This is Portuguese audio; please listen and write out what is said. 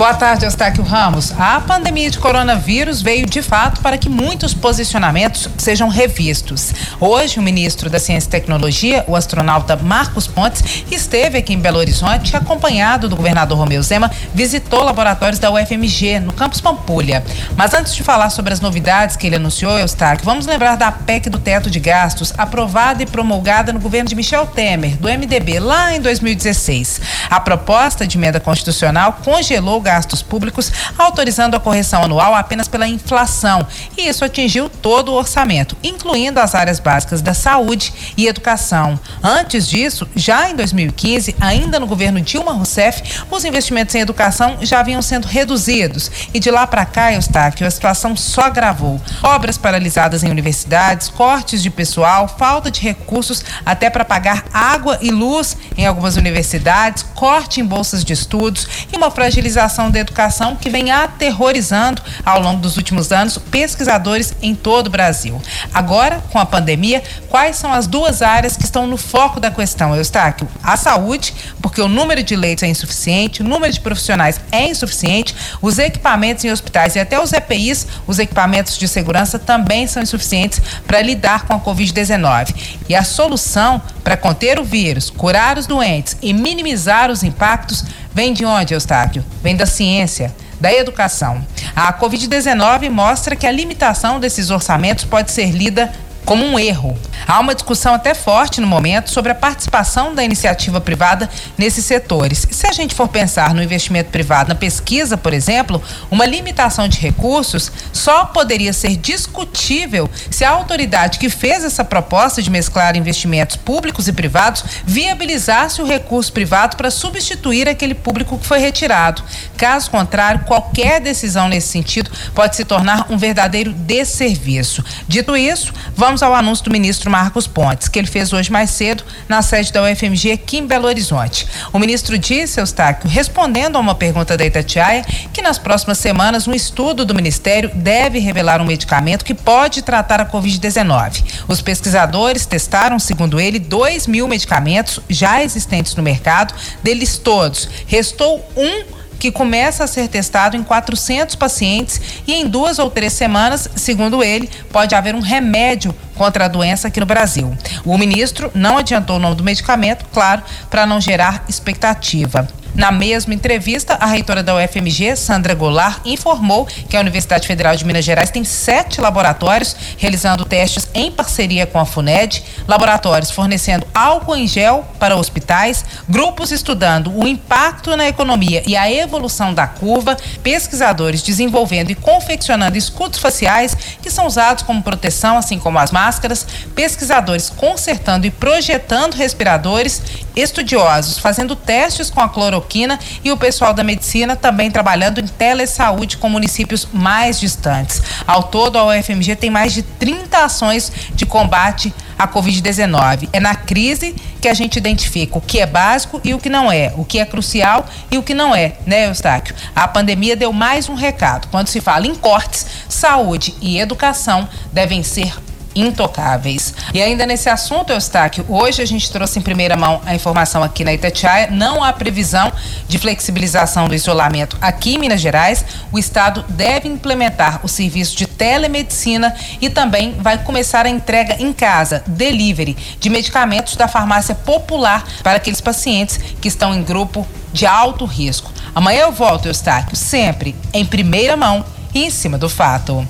Boa tarde, Eustáquio Ramos. A pandemia de coronavírus veio de fato para que muitos posicionamentos sejam revistos. Hoje, o ministro da Ciência e Tecnologia, o astronauta Marcos Pontes, esteve aqui em Belo Horizonte, acompanhado do governador Romeu Zema, visitou laboratórios da UFMG, no campus Pampulha. Mas antes de falar sobre as novidades que ele anunciou, Eustáquio, vamos lembrar da PEC do teto de gastos, aprovada e promulgada no governo de Michel Temer, do MDB, lá em 2016. A proposta de emenda constitucional congelou o gastos públicos, autorizando a correção anual apenas pela inflação. E isso atingiu todo o orçamento, incluindo as áreas básicas da saúde e educação. Antes disso, já em 2015, ainda no governo Dilma Rousseff, os investimentos em educação já vinham sendo reduzidos. E de lá para cá, Eustáquio, a situação só agravou. Obras paralisadas em universidades, cortes de pessoal, falta de recursos até para pagar água e luz em algumas universidades, corte em bolsas de estudos e uma fragilização da educação que vem aterrorizando ao longo dos últimos anos pesquisadores em todo o Brasil. Agora, com a pandemia, quais são as duas áreas que estão no foco da questão, Eustáquio? A saúde, porque o número de leitos é insuficiente, o número de profissionais é insuficiente, os equipamentos em hospitais e até os EPIs, os equipamentos de segurança, também são insuficientes para lidar com a Covid-19. E a solução para conter o vírus, curar os doentes e minimizar os impactos Vem de onde, Eustáquio? Vem da ciência, da educação. A Covid-19 mostra que a limitação desses orçamentos pode ser lida como um erro. Há uma discussão até forte no momento sobre a participação da iniciativa privada nesses setores. Se a gente for pensar no investimento privado na pesquisa, por exemplo, uma limitação de recursos só poderia ser discutível se a autoridade que fez essa proposta de mesclar investimentos públicos e privados viabilizasse o recurso privado para substituir aquele público que foi retirado. Caso contrário, qualquer decisão nesse sentido pode se tornar um verdadeiro desserviço. Dito isso, vamos Vamos ao anúncio do ministro Marcos Pontes, que ele fez hoje mais cedo na sede da UFMG aqui em Belo Horizonte. O ministro disse, Eustáquio, respondendo a uma pergunta da Itatiaia, que nas próximas semanas um estudo do ministério deve revelar um medicamento que pode tratar a Covid-19. Os pesquisadores testaram, segundo ele, 2 mil medicamentos já existentes no mercado, deles todos. Restou um que começa a ser testado em 400 pacientes e em duas ou três semanas, segundo ele, pode haver um remédio contra a doença aqui no Brasil. O ministro não adiantou o nome do medicamento, claro, para não gerar expectativa. Na mesma entrevista, a reitora da UFMG, Sandra Goulart, informou que a Universidade Federal de Minas Gerais tem sete laboratórios realizando testes em parceria com a FUNED, laboratórios fornecendo álcool em gel para hospitais, grupos estudando o impacto na economia e a evolução da curva, pesquisadores desenvolvendo e confeccionando escudos faciais que são usados como proteção, assim como as máscaras, pesquisadores consertando e projetando respiradores, estudiosos fazendo testes com a cloroquina cloroquina e o pessoal da medicina também trabalhando em telesaúde com municípios mais distantes. Ao todo, a UFMG tem mais de 30 ações de combate à Covid-19. É na crise que a gente identifica o que é básico e o que não é, o que é crucial e o que não é, né, Eustáquio? A pandemia deu mais um recado. Quando se fala em cortes, saúde e educação devem ser intocáveis. E ainda nesse assunto, Eustáquio, hoje a gente trouxe em primeira mão a informação aqui na Itatiaia, não há previsão de flexibilização do isolamento aqui em Minas Gerais. O Estado deve implementar o serviço de telemedicina e também vai começar a entrega em casa, delivery, de medicamentos da farmácia popular para aqueles pacientes que estão em grupo de alto risco. Amanhã eu volto, Eustáquio, sempre em primeira mão e em cima do fato.